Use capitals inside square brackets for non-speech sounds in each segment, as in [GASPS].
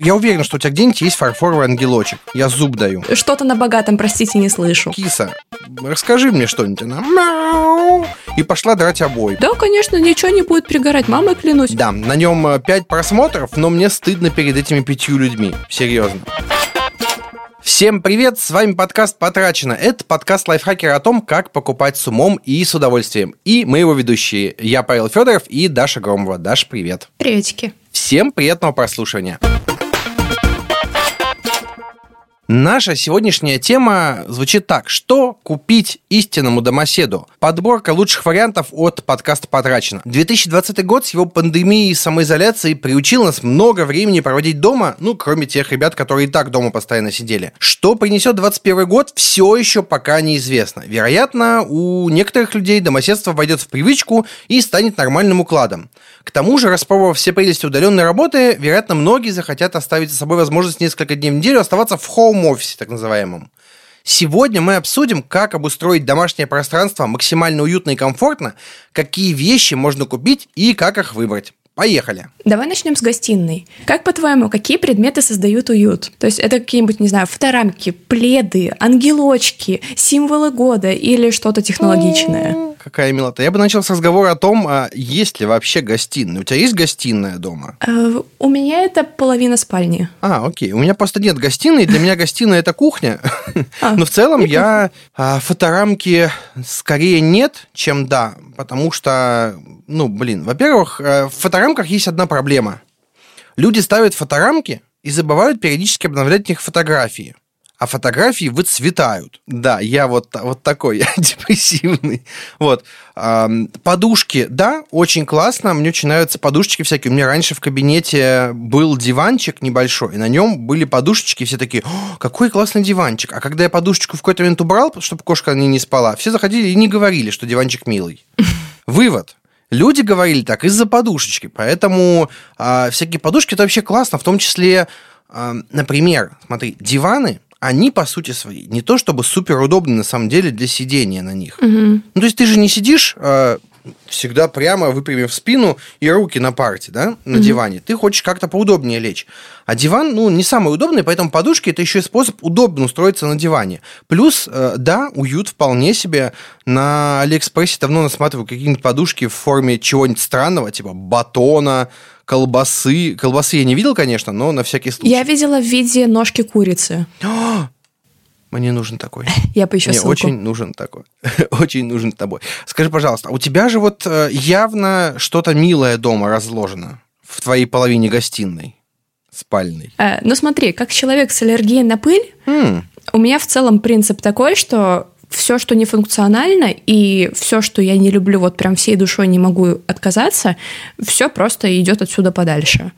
Я уверен, что у тебя где-нибудь есть фарфоровый ангелочек. Я зуб даю. Что-то на богатом, простите, не слышу. Киса, расскажи мне что-нибудь. Она мяу, и пошла драть обои. Да, конечно, ничего не будет пригорать, мамой клянусь. Да, на нем 5 просмотров, но мне стыдно перед этими пятью людьми. Серьезно. Всем привет, с вами подкаст «Потрачено». Это подкаст лайфхакера о том, как покупать с умом и с удовольствием. И мы его ведущие. Я Павел Федоров и Даша Громова. Даша, привет. Приветики. Всем приятного прослушивания. Наша сегодняшняя тема звучит так. Что купить истинному домоседу? Подборка лучших вариантов от подкаста «Потрачено». 2020 год с его пандемией и самоизоляцией приучил нас много времени проводить дома, ну, кроме тех ребят, которые и так дома постоянно сидели. Что принесет 21 год, все еще пока неизвестно. Вероятно, у некоторых людей домоседство войдет в привычку и станет нормальным укладом. К тому же, распробовав все прелести удаленной работы, вероятно, многие захотят оставить за собой возможность несколько дней в неделю оставаться в home хоум-офисе, так называемом. Сегодня мы обсудим, как обустроить домашнее пространство максимально уютно и комфортно, какие вещи можно купить и как их выбрать. Поехали. Давай начнем с гостиной. Как по-твоему, какие предметы создают уют? То есть это какие-нибудь, не знаю, фоторамки, пледы, ангелочки, символы года или что-то технологичное? Какая милота. Я бы начал с разговора о том, а есть ли вообще гостиная. У тебя есть гостиная дома? Э, у меня это половина спальни. А, окей. У меня просто нет гостиной. Для меня гостиная это кухня. [LAUGHS] А. Но в целом я а, фоторамки скорее нет, чем да. Потому что, ну, блин, во-первых, э, в фоторамках есть одна проблема. Люди ставят фоторамки и забывают периодически обновлять в них фотографии а фотографии выцветают. Да, я вот, вот такой, [LAUGHS] я депрессивный. Вот. Подушки, да, очень классно. Мне очень нравятся подушечки всякие. У меня раньше в кабинете был диванчик небольшой, и на нем были подушечки, все такие, какой классный диванчик. А когда я подушечку в какой-то момент убрал, чтобы кошка не, не спала, все заходили и не говорили, что диванчик милый. [LAUGHS] Вывод. Люди говорили так из-за подушечки, поэтому э, всякие подушки это вообще классно, в том числе, э, например, смотри, диваны они, по сути своей, не то чтобы супер удобны на самом деле для сидения на них. Угу. Ну, то есть ты же не сидишь э, всегда прямо выпрямив спину и руки на парте, да, на угу. диване. Ты хочешь как-то поудобнее лечь. А диван, ну, не самый удобный, поэтому подушки это еще и способ удобно устроиться на диване. Плюс, э, да, уют вполне себе. На Алиэкспрессе давно насматриваю какие-нибудь подушки в форме чего-нибудь странного, типа батона, колбасы. Колбасы я не видел, конечно, но на всякий случай. Я видела в виде ножки курицы. [GASPS] Мне нужен такой. Я поищу Мне ссылку. очень нужен такой. [LAUGHS] очень нужен тобой. Скажи, пожалуйста, у тебя же вот э, явно что-то милое дома разложено в твоей половине гостиной спальной. Э, ну смотри, как человек с аллергией на пыль, mm. у меня в целом принцип такой, что все, что не функционально, и все, что я не люблю, вот прям всей душой не могу отказаться, все просто идет отсюда подальше.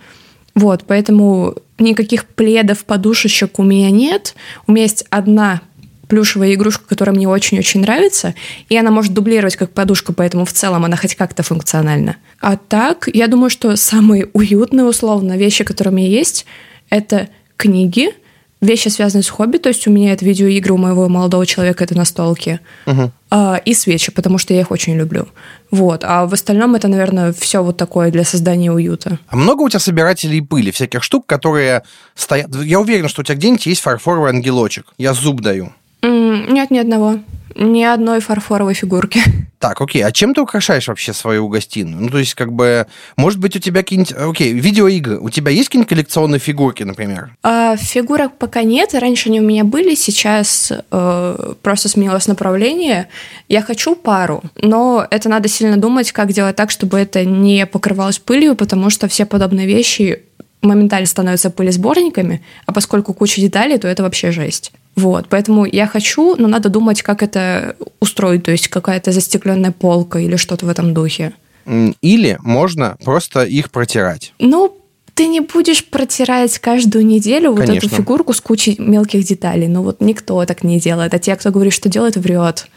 Вот, поэтому никаких пледов, подушечек у меня нет. У меня есть одна плюшевая игрушка, которая мне очень-очень нравится, и она может дублировать как подушка, поэтому в целом она хоть как-то функциональна. А так, я думаю, что самые уютные, условно, вещи, которые у меня есть, это книги, вещи, связанные с хобби, то есть у меня это видеоигры, у моего молодого человека это настолки, угу. а, и свечи, потому что я их очень люблю. Вот. А в остальном это, наверное, все вот такое для создания уюта. А много у тебя собирателей пыли, всяких штук, которые стоят... Я уверен, что у тебя где-нибудь есть фарфоровый ангелочек. Я зуб даю. Mm, нет, ни одного. Ни одной фарфоровой фигурки. [LAUGHS] Так, окей. А чем ты украшаешь вообще свою гостиную? Ну, то есть, как бы, может быть, у тебя какие-нибудь... Окей, видеоигры. У тебя есть какие-нибудь коллекционные фигурки, например? А, фигурок пока нет. Раньше они у меня были. Сейчас э, просто сменилось направление. Я хочу пару, но это надо сильно думать, как делать так, чтобы это не покрывалось пылью, потому что все подобные вещи моментально становятся пылесборниками, а поскольку куча деталей, то это вообще жесть. Вот, поэтому я хочу, но надо думать, как это устроить, то есть какая-то застекленная полка или что-то в этом духе. Или можно просто их протирать. Ну, ты не будешь протирать каждую неделю Конечно. вот эту фигурку с кучей мелких деталей. Ну вот никто так не делает. А те, кто говорит, что делает, врет.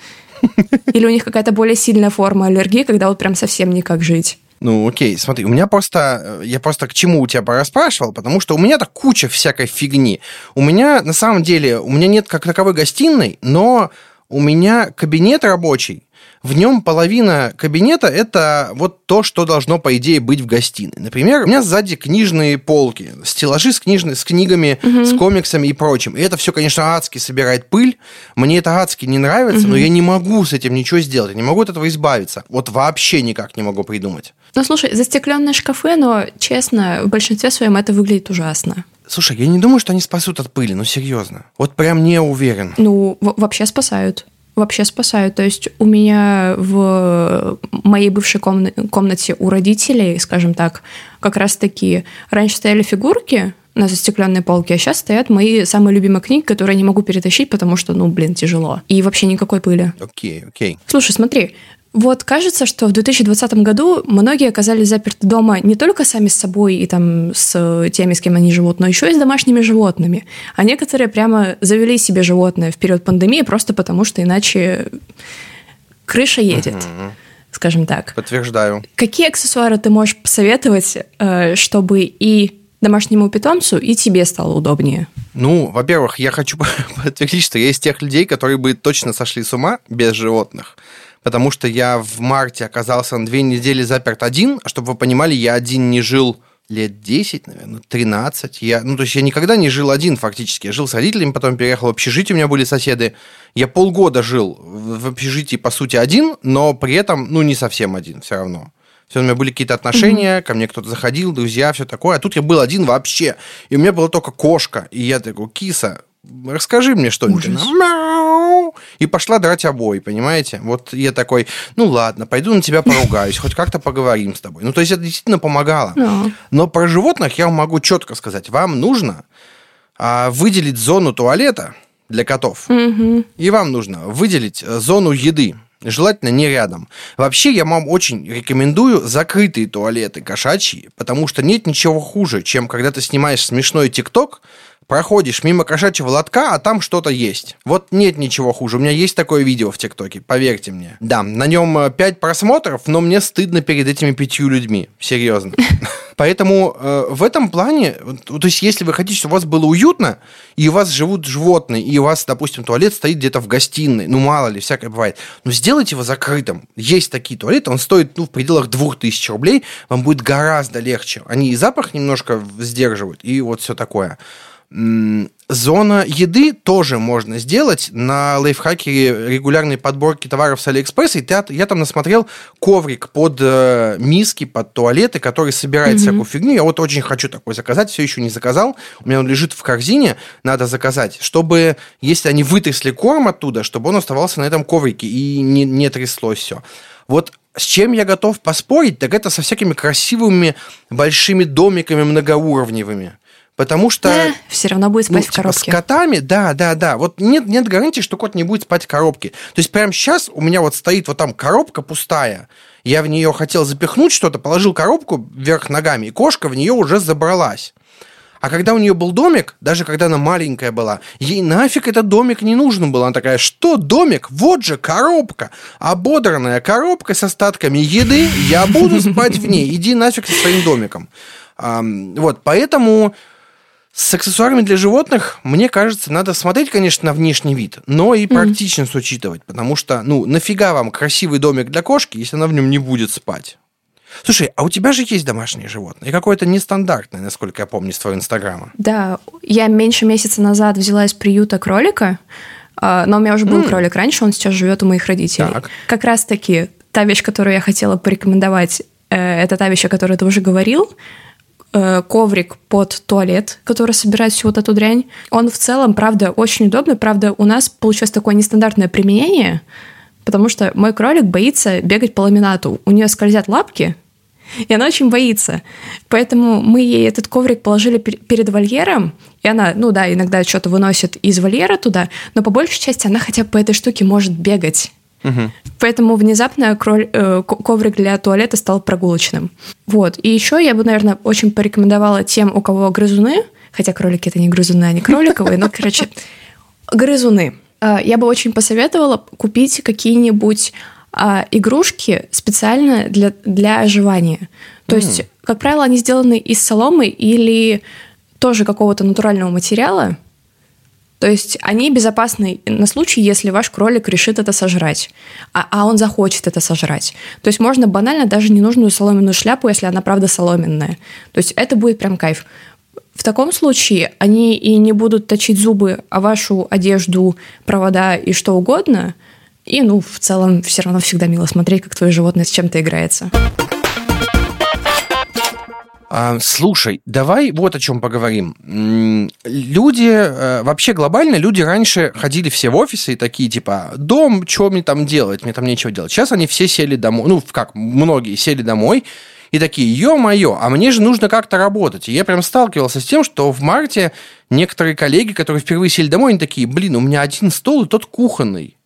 [LAUGHS] Или у них какая-то более сильная форма аллергии, когда вот прям совсем никак жить. Ну, окей, смотри, у меня просто... Я просто к чему у тебя порасспрашивал, потому что у меня-то куча всякой фигни. У меня, на самом деле, у меня нет как таковой гостиной, но у меня кабинет рабочий, в нем половина кабинета – это вот то, что должно, по идее, быть в гостиной. Например, у меня сзади книжные полки, стеллажи с, книжными, с книгами, угу. с комиксами и прочим. И это все, конечно, адски собирает пыль. Мне это адски не нравится, угу. но я не могу с этим ничего сделать. Я не могу от этого избавиться. Вот вообще никак не могу придумать. Ну, слушай, застекленные шкафы, но, честно, в большинстве своем это выглядит ужасно. Слушай, я не думаю, что они спасут от пыли, ну серьезно. Вот прям не уверен. Ну, вообще спасают вообще спасают. То есть у меня в моей бывшей комнате у родителей, скажем так, как раз таки раньше стояли фигурки на застекленной полке, а сейчас стоят мои самые любимые книги, которые я не могу перетащить, потому что, ну, блин, тяжело. И вообще никакой пыли. Окей, okay, окей. Okay. Слушай, смотри, вот кажется, что в 2020 году многие оказались заперты дома не только сами с собой и там с теми, с кем они живут, но еще и с домашними животными. А некоторые прямо завели себе животное в период пандемии просто потому, что иначе крыша едет. Угу. Скажем так. Подтверждаю. Какие аксессуары ты можешь посоветовать, э, чтобы и домашнему питомцу, и тебе стало удобнее? Ну, во-первых, я хочу [LAUGHS] подтвердить, что я из тех людей, которые бы точно сошли с ума без животных потому что я в марте оказался на две недели заперт один, а чтобы вы понимали, я один не жил лет 10, наверное, 13. Я, ну, то есть я никогда не жил один фактически. Я жил с родителями, потом переехал в общежитие, у меня были соседи. Я полгода жил в общежитии, по сути, один, но при этом, ну, не совсем один все равно. Все, у меня были какие-то отношения, mm-hmm. ко мне кто-то заходил, друзья, все такое. А тут я был один вообще. И у меня была только кошка. И я такой, киса, расскажи мне что-нибудь. И пошла драть обои, понимаете? Вот я такой, ну ладно, пойду на тебя поругаюсь, хоть как-то поговорим с тобой. Ну, то есть это действительно помогало. Но про животных я могу четко сказать. Вам нужно а, выделить зону туалета для котов. И вам нужно выделить э, зону еды. Желательно не рядом. Вообще, я вам очень рекомендую закрытые туалеты кошачьи, потому что нет ничего хуже, чем когда ты снимаешь смешной ТикТок, проходишь мимо кошачьего лотка, а там что-то есть. Вот нет ничего хуже. У меня есть такое видео в ТикТоке, поверьте мне. Да, на нем 5 э, просмотров, но мне стыдно перед этими пятью людьми. Серьезно. [LAUGHS] Поэтому э, в этом плане, то есть если вы хотите, чтобы у вас было уютно, и у вас живут животные, и у вас, допустим, туалет стоит где-то в гостиной, ну мало ли, всякое бывает, ну сделайте его закрытым. Есть такие туалеты, он стоит ну, в пределах 2000 рублей, вам будет гораздо легче. Они и запах немножко сдерживают, и вот все такое. Зона еды тоже можно сделать на лайфхаке регулярной подборки товаров с Алиэкспресса. И я там насмотрел коврик под э, миски, под туалеты, который собирает mm-hmm. всякую фигню. Я вот очень хочу такой заказать, все еще не заказал. У меня он лежит в корзине, надо заказать, чтобы, если они вытрясли корм оттуда, чтобы он оставался на этом коврике и не, не тряслось все. Вот с чем я готов поспорить, так это со всякими красивыми большими домиками многоуровневыми. Потому что... Э, все равно будет спать ну, в коробке. Типа, с котами, да, да, да. Вот нет, нет гарантии, что кот не будет спать в коробке. То есть прямо сейчас у меня вот стоит вот там коробка пустая. Я в нее хотел запихнуть что-то, положил коробку вверх ногами, и кошка в нее уже забралась. А когда у нее был домик, даже когда она маленькая была, ей нафиг этот домик не нужен был. Она такая, что домик? Вот же коробка. Ободранная коробка с остатками еды. Я буду спать в ней. Иди нафиг со своим домиком. Вот, поэтому с аксессуарами для животных, мне кажется, надо смотреть, конечно, на внешний вид, но и практичность mm. учитывать, потому что, ну, нафига вам красивый домик для кошки, если она в нем не будет спать? Слушай, а у тебя же есть домашнее животное, и какое-то нестандартное, насколько я помню, из твоего инстаграма. Да, я меньше месяца назад взяла из приюта кролика, а, но у меня уже был mm. кролик раньше, он сейчас живет у моих родителей. Так. Как раз-таки та вещь, которую я хотела порекомендовать, э, это та вещь, о которой ты уже говорил, Э, коврик под туалет, который собирает всю вот эту дрянь. Он в целом, правда, очень удобный. Правда, у нас получилось такое нестандартное применение, потому что мой кролик боится бегать по ламинату. У нее скользят лапки, и она очень боится. Поэтому мы ей этот коврик положили перед вольером, и она, ну да, иногда что-то выносит из вольера туда, но по большей части она хотя бы по этой штуке может бегать. Угу. Поэтому внезапно кроль, э, коврик для туалета стал прогулочным. Вот. И еще я бы, наверное, очень порекомендовала тем, у кого грызуны, хотя кролики это не грызуны, они кроликовые, но, короче, грызуны. Э, я бы очень посоветовала купить какие-нибудь а, игрушки специально для, для оживания. То mm. есть, как правило, они сделаны из соломы или тоже какого-то натурального материала, То есть они безопасны на случай, если ваш кролик решит это сожрать, а, а он захочет это сожрать. То есть можно банально даже ненужную соломенную шляпу, если она правда соломенная. То есть это будет прям кайф. В таком случае они и не будут точить зубы о вашу одежду, провода и что угодно. И, ну, в целом, все равно всегда мило смотреть, как твое животное с чем-то играется. А, слушай, давай вот о чем поговорим. Люди, э, вообще глобально, люди раньше ходили все в офисы и такие, типа, дом, что мне там делать, мне там нечего делать. Сейчас они все сели домой, ну, как, многие сели домой, и такие, ё-моё, а мне же нужно как-то работать. И я прям сталкивался с тем, что в марте некоторые коллеги, которые впервые сели домой, они такие, блин, у меня один стол, и тот кухонный.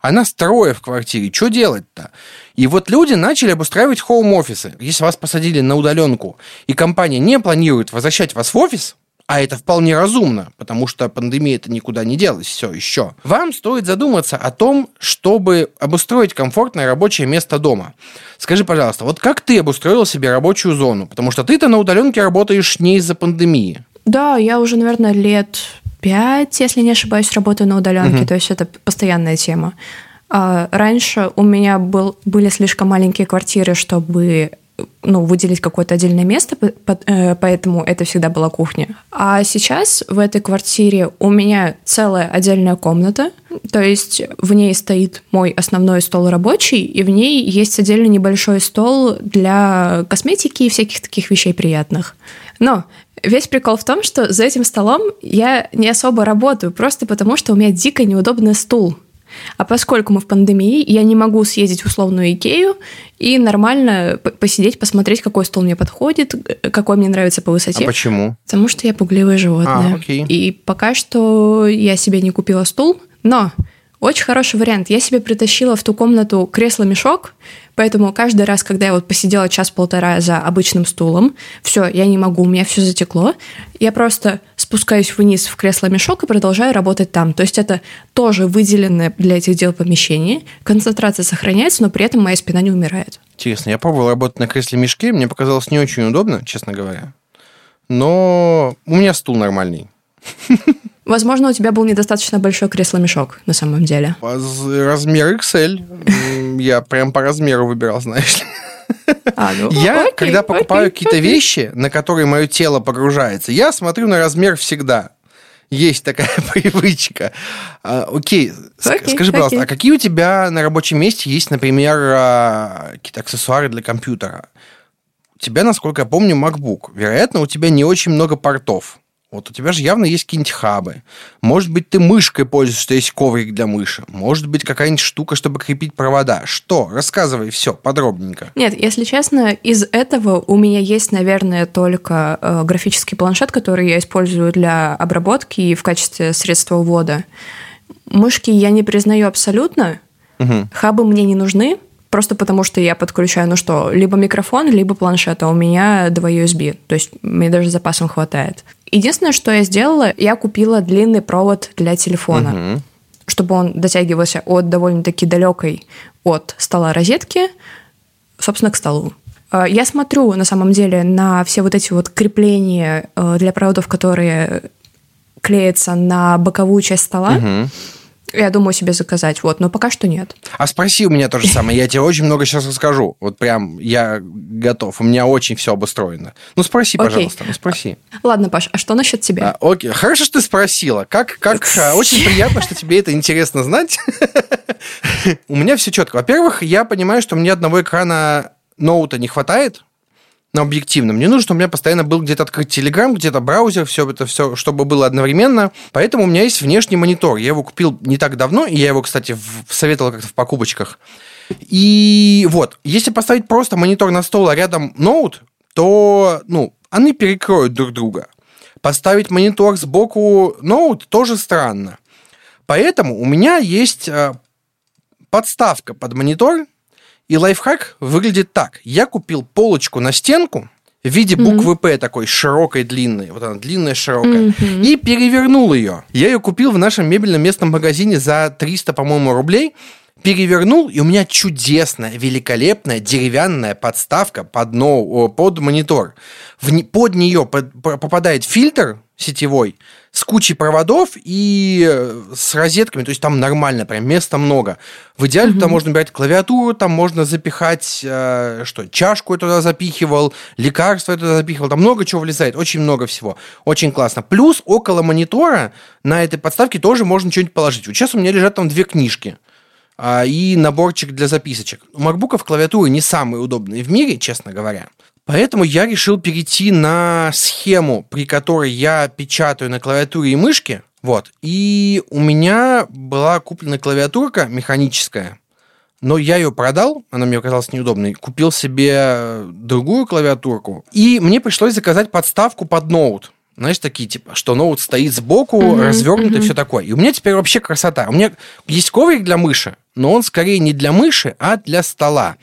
А нас трое в квартире. Что делать-то? И вот люди начали обустраивать хоум-офисы. Если вас посадили на удаленку, и компания не планирует возвращать вас в офис, а это вполне разумно, потому что пандемия это никуда не делась все еще. Вам стоит задуматься о том, чтобы обустроить комфортное рабочее место дома. Скажи, пожалуйста, вот как ты обустроил себе рабочую зону? Потому что ты-то на удаленке работаешь не из-за пандемии. Да, я уже, наверное, лет пять, если не ошибаюсь, работаю на удаленке, угу. то есть это постоянная тема. А раньше у меня был, были слишком маленькие квартиры, чтобы ну, выделить какое-то отдельное место, э, поэтому это всегда была кухня. А сейчас в этой квартире у меня целая отдельная комната, то есть в ней стоит мой основной стол рабочий, и в ней есть отдельный небольшой стол для косметики и всяких таких вещей приятных. Но Весь прикол в том, что за этим столом я не особо работаю, просто потому что у меня дико неудобный стул. А поскольку мы в пандемии, я не могу съездить в условную Икею и нормально посидеть, посмотреть, какой стол мне подходит, какой мне нравится по высоте. А почему? Потому что я пугливое животное. А, окей. И пока что я себе не купила стул, но очень хороший вариант. Я себе притащила в ту комнату кресло-мешок, поэтому каждый раз, когда я вот посидела час-полтора за обычным стулом, все, я не могу, у меня все затекло, я просто спускаюсь вниз в кресло-мешок и продолжаю работать там. То есть это тоже выделенное для этих дел помещение, концентрация сохраняется, но при этом моя спина не умирает. Интересно, я пробовал работать на кресле-мешке, мне показалось не очень удобно, честно говоря, но у меня стул нормальный. [LAUGHS] Возможно, у тебя был недостаточно большой кресло-мешок на самом деле. Размер XL. Я прям по размеру выбирал, [LAUGHS] знаешь ли. А, ну, я, окей, когда покупаю какие-то вещи, на которые мое тело погружается, я смотрю на размер всегда. Есть такая [LAUGHS] привычка. А, окей, Окей, скажи, пожалуйста, окей. а какие у тебя на рабочем месте есть, например, а, какие-то аксессуары для компьютера? У тебя, насколько я помню, MacBook. Вероятно, у тебя не очень много портов. Вот у тебя же явно есть какие-нибудь хабы. Может быть, ты мышкой пользуешься, что есть коврик для мыши. Может быть, какая-нибудь штука, чтобы крепить провода. Что? Рассказывай все подробненько. Нет, если честно, из этого у меня есть, наверное, только э, графический планшет, который я использую для обработки и в качестве средства ввода. Мышки я не признаю абсолютно. Мгм. Хабы мне не нужны, просто потому что я подключаю, ну что, либо микрофон, либо планшет, а у меня два USB, то есть мне даже запасом хватает. Единственное, что я сделала, я купила длинный провод для телефона, Мгм. чтобы он дотягивался от довольно-таки далекой от стола розетки, собственно, к столу. Э, Я смотрю, на самом деле, на все вот эти вот крепления э, для проводов, которые клеятся на боковую часть стола. Мгм. Я думаю себе заказать, вот, но пока что нет. А спроси у меня то же самое. Я тебе очень много сейчас расскажу. Вот прям я готов. У меня очень все обустроено. Ну, спроси, Окей. пожалуйста. Ну, спроси. Ладно, Паш, а что насчет тебя? А, окей. Хорошо, что ты спросила. Как, как а, очень приятно, что тебе это интересно знать. [LAUGHS] У меня все четко. Во-первых, я понимаю, что мне одного экрана ноута не хватает. Но объективно. Мне нужно, чтобы у меня постоянно был где-то открыт Телеграм, где-то браузер, все это все, чтобы было одновременно. Поэтому у меня есть внешний монитор. Я его купил не так давно, и я его, кстати, советовал как-то в покупочках. И вот, если поставить просто монитор на стол, а рядом ноут, то, ну, они перекроют друг друга. Поставить монитор сбоку ноут тоже странно. Поэтому у меня есть э, подставка под монитор, и лайфхак выглядит так. Я купил полочку на стенку в виде буквы П такой широкой, длинной. Вот она длинная, широкая. Мгм. И перевернул ее. Я ее купил в нашем мебельном местном магазине за 300, по-моему, рублей. Перевернул, и у меня чудесная, великолепная деревянная подставка под, но, под монитор. В, под нее под, попадает фильтр сетевой с кучей проводов и э, с розетками, то есть там нормально, прям места много. В идеале mm-hmm. там можно брать клавиатуру, там можно запихать, э, что, чашку я туда запихивал, лекарства я туда запихивал, там много чего влезает, очень много всего, очень классно. Плюс около монитора на этой подставке тоже можно что-нибудь положить. Вот сейчас у меня лежат там две книжки и наборчик для записочек. У макбуков клавиатуры не самые удобные в мире, честно говоря. Поэтому я решил перейти на схему, при которой я печатаю на клавиатуре и мышке. Вот. И у меня была куплена клавиатурка механическая, но я ее продал, она мне оказалась неудобной, купил себе другую клавиатурку, и мне пришлось заказать подставку под ноут. Знаешь, такие, типа, что ноут стоит сбоку, mm-hmm, развернутый, mm-hmm. все такое. И у меня теперь вообще красота. У меня есть коврик для мыши, но он скорее не для мыши, а для стола.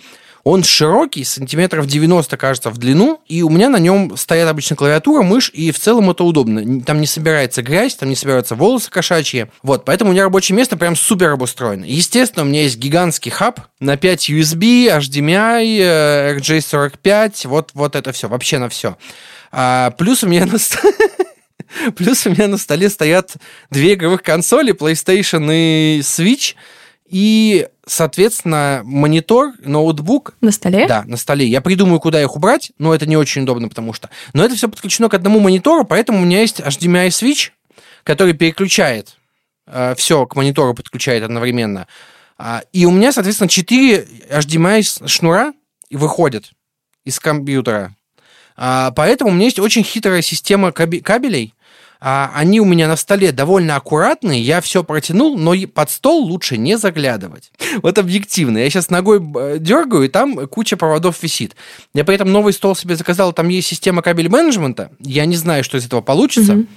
Он широкий, сантиметров 90, кажется, в длину, и у меня на нем стоят обычно клавиатура, мышь, и в целом это удобно. Там не собирается грязь, там не собираются волосы кошачьи. Вот, поэтому у меня рабочее место прям супер обустроено. Естественно, у меня есть гигантский хаб на 5 USB, HDMI, RJ45, вот, вот это все, вообще на все. А, плюс у меня на [LAUGHS] Плюс у меня на столе стоят две игровых консоли, PlayStation и Switch, и, соответственно, монитор, ноутбук. На столе? Да, на столе. Я придумаю, куда их убрать, но это не очень удобно, потому что... Но это все подключено к одному монитору, поэтому у меня есть HDMI switch, который переключает э, все к монитору, подключает одновременно. А, и у меня, соответственно, 4 HDMI шнура выходят из компьютера. А, поэтому у меня есть очень хитрая система кабелей, а, они у меня на столе довольно аккуратные, я все протянул, но под стол лучше не заглядывать. [LAUGHS] Вот объективно. Я сейчас ногой э, дергаю, и там куча проводов висит. Я при этом новый стол себе заказал, там есть система кабель менеджмента. Я не знаю, что из этого получится. Mm-hmm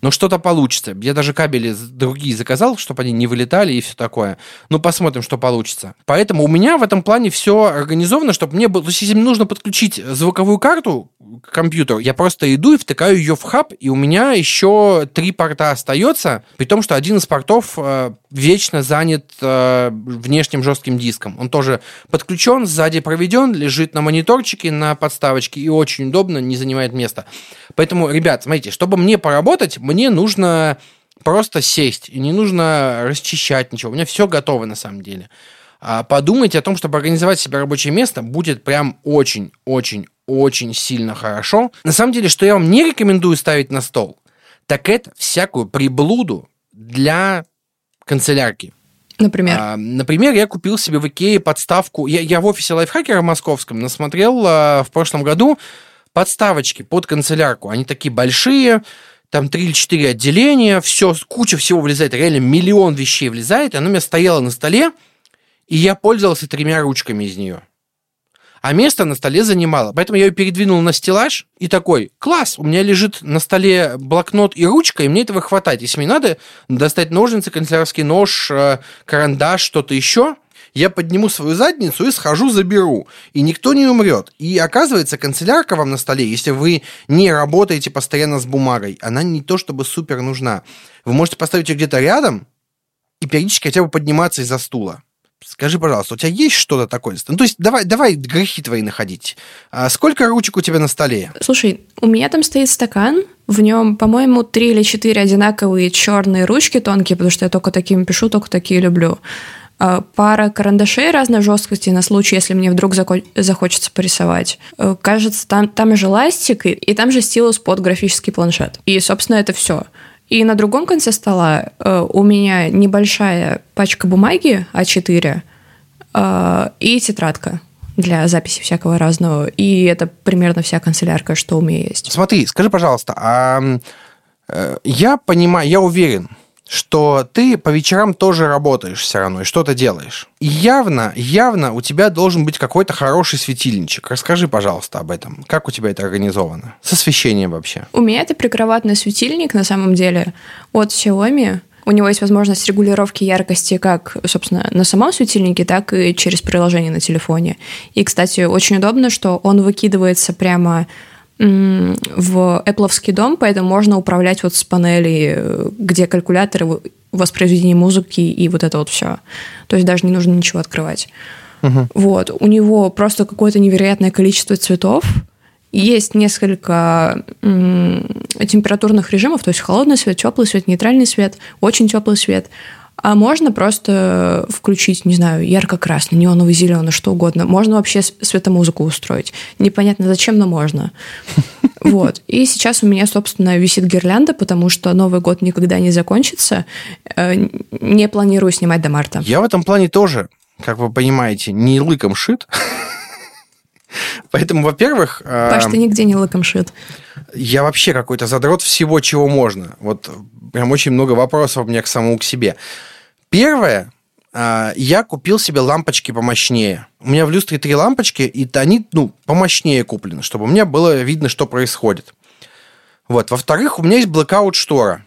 но что-то получится. Я даже кабели другие заказал, чтобы они не вылетали и все такое. Ну, посмотрим, что получится. Поэтому у меня в этом плане все организовано, чтобы мне было... То есть, если мне нужно подключить звуковую карту к компьютеру, я просто иду и втыкаю ее в хаб, и у меня еще три порта остается, при том, что один из портов э, вечно занят э, внешним жестким диском. Он тоже подключен, сзади проведен, лежит на мониторчике, на подставочке, и очень удобно, не занимает места. Поэтому, ребят, смотрите, чтобы мне поработать, мне нужно просто сесть, и не нужно расчищать ничего. У меня все готово на самом деле. А подумайте о том, чтобы организовать себе рабочее место, будет прям очень-очень-очень сильно хорошо. На самом деле, что я вам не рекомендую ставить на стол, так это всякую приблуду для канцелярки. Например? А, например, я купил себе в Икее подставку. Я, я в офисе лайфхакера московском насмотрел а, в прошлом году подставочки под канцелярку. Они такие большие, там три или четыре отделения, все, куча всего влезает, реально миллион вещей влезает, и она у меня стояла на столе, и я пользовался тремя ручками из нее. А место на столе занимало. Поэтому я ее передвинул на стеллаж и такой, класс, у меня лежит на столе блокнот и ручка, и мне этого хватает. Если мне надо достать ножницы, канцелярский нож, э, карандаш, что-то еще, я подниму свою задницу и схожу, заберу. И никто не умрет. И оказывается, канцелярка вам на столе, если вы не работаете постоянно с бумагой, она не то чтобы супер нужна. Вы можете поставить ее где-то рядом и периодически хотя бы подниматься из-за стула. Скажи, пожалуйста, у тебя есть что-то такое? Ну, то есть давай, давай грехи твои находить. А сколько ручек у тебя на столе? Слушай, у меня там стоит стакан, в нем, по-моему, три или четыре одинаковые черные ручки тонкие, потому что я только такими пишу, только такие люблю. Э, пара карандашей разной жесткости на случай, если мне вдруг захочется порисовать. Э, кажется, там, там же ластик, и, и там же стилус под графический планшет. И, собственно, это все. И на другом конце стола э, у меня небольшая пачка бумаги А4 э, и тетрадка для записи всякого разного. И это примерно вся канцелярка, что у меня есть. Смотри, скажи, пожалуйста, а э, я понимаю, я уверен, что ты по вечерам тоже работаешь все равно и что-то делаешь. И явно, явно у тебя должен быть какой-то хороший светильничек. Расскажи, пожалуйста, об этом. Как у тебя это организовано? С освещением вообще. У меня это прикроватный светильник, на самом деле, от Xiaomi. У него есть возможность регулировки яркости как, собственно, на самом светильнике, так и через приложение на телефоне. И, кстати, очень удобно, что он выкидывается прямо в Apple дом, поэтому можно управлять вот с панели, где калькулятор воспроизведение музыки и вот это вот все. То есть даже не нужно ничего открывать. Угу. Вот. У него просто какое-то невероятное количество цветов. Есть несколько температурных режимов, то есть холодный свет, теплый свет, нейтральный свет, очень теплый свет. А можно просто включить, не знаю, ярко-красный, неоновый, зеленый, что угодно. Можно вообще светомузыку устроить. Непонятно зачем, но можно. [LAUGHS] Вот. И сейчас у меня, собственно, висит гирлянда, потому что Новый год никогда не закончится. Э, не планирую снимать до марта. Я в этом плане тоже, как вы понимаете, не лыком шит. [LAUGHS] [LAUGHS] Поэтому, во-первых... Паш, ты нигде не лыком шит. Я вообще какой-то задрот всего, чего можно. Вот прям очень много вопросов у меня к самому к себе. Первое, а, я купил себе лампочки помощнее. У меня в люстре три лампочки, и они, ну, помощнее куплены, чтобы меня было видно, что происходит. Вот. Во-вторых, у меня есть blackout штора.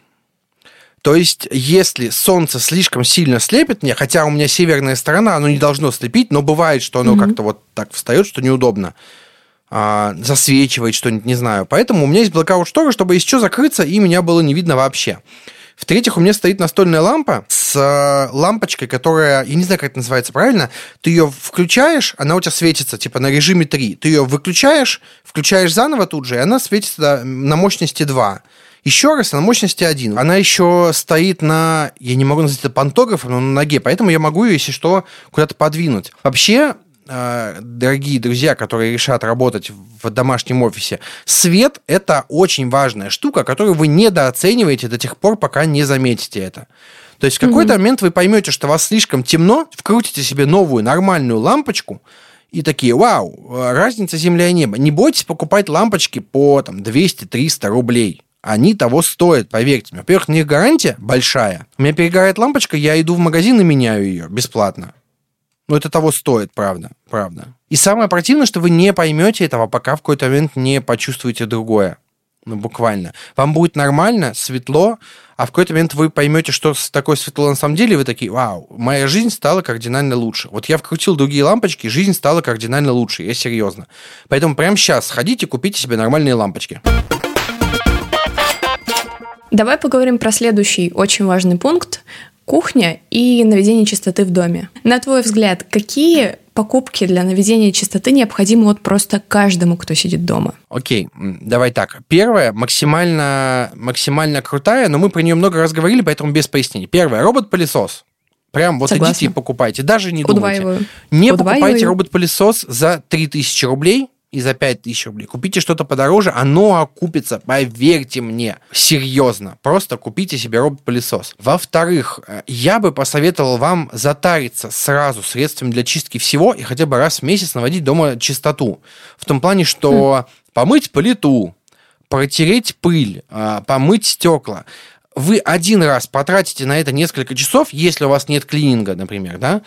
То есть, если солнце слишком сильно слепит мне, хотя у меня северная сторона, оно не должно слепить, но бывает, что оно м-м. как-то вот так встает, что неудобно. А, засвечивает что-нибудь, не знаю. Поэтому у меня есть blackout шторы, чтобы еще закрыться, и меня было не видно вообще. В-третьих, у меня стоит настольная лампа с э, лампочкой, которая, я не знаю, как это называется правильно, ты ее включаешь, она у тебя светится, типа на режиме 3. Ты ее выключаешь, включаешь заново тут же, и она светится на мощности 2. Еще раз, на мощности 1. Она еще стоит на, я не могу назвать это пантографом, но на ноге, поэтому я могу ее, если что, куда-то подвинуть. Вообще, э, дорогие друзья, которые решат работать в домашнем офисе, свет – это очень важная штука, которую вы недооцениваете до тех пор, пока не заметите это. То есть в какой-то mm-hmm. момент вы поймете, что у вас слишком темно, вкрутите себе новую нормальную лампочку, и такие, вау, разница земля и небо. Не бойтесь покупать лампочки по там, 200-300 рублей они того стоят, поверьте мне. Во-первых, у них гарантия большая. У меня перегорает лампочка, я иду в магазин и меняю ее бесплатно. Но это того стоит, правда, правда. И самое противное, что вы не поймете этого, пока в какой-то момент не почувствуете другое. Ну, буквально. Вам будет нормально, светло, а в какой-то момент вы поймете, что такое светло на самом деле, и вы такие, вау, моя жизнь стала кардинально лучше. Вот я вкрутил другие лампочки, жизнь стала кардинально лучше, я серьезно. Поэтому прямо сейчас сходите, купите себе нормальные лампочки. Давай поговорим про следующий очень важный пункт кухня и наведение чистоты в доме. На твой взгляд, какие покупки для наведения чистоты необходимы вот просто каждому, кто сидит дома? Окей, okay, давай так. Первая максимально, максимально крутая, но мы про нее много раз говорили, поэтому без пояснений. Первое, робот-пылесос. Прям вот Согласна. идите и покупайте. Даже не Удваиваю. думайте. Не Удваиваю. покупайте робот-пылесос за 3000 рублей и за 5000 рублей. Купите что-то подороже, оно окупится, поверьте мне. Серьезно. Просто купите себе робот-пылесос. Во-вторых, э, я бы посоветовал вам затариться сразу средствами для чистки всего и хотя бы раз в месяц наводить дома чистоту. В том плане, что хм. помыть плиту, протереть пыль, э, помыть стекла вы один раз потратите на это несколько часов, если у вас нет клининга, например, да,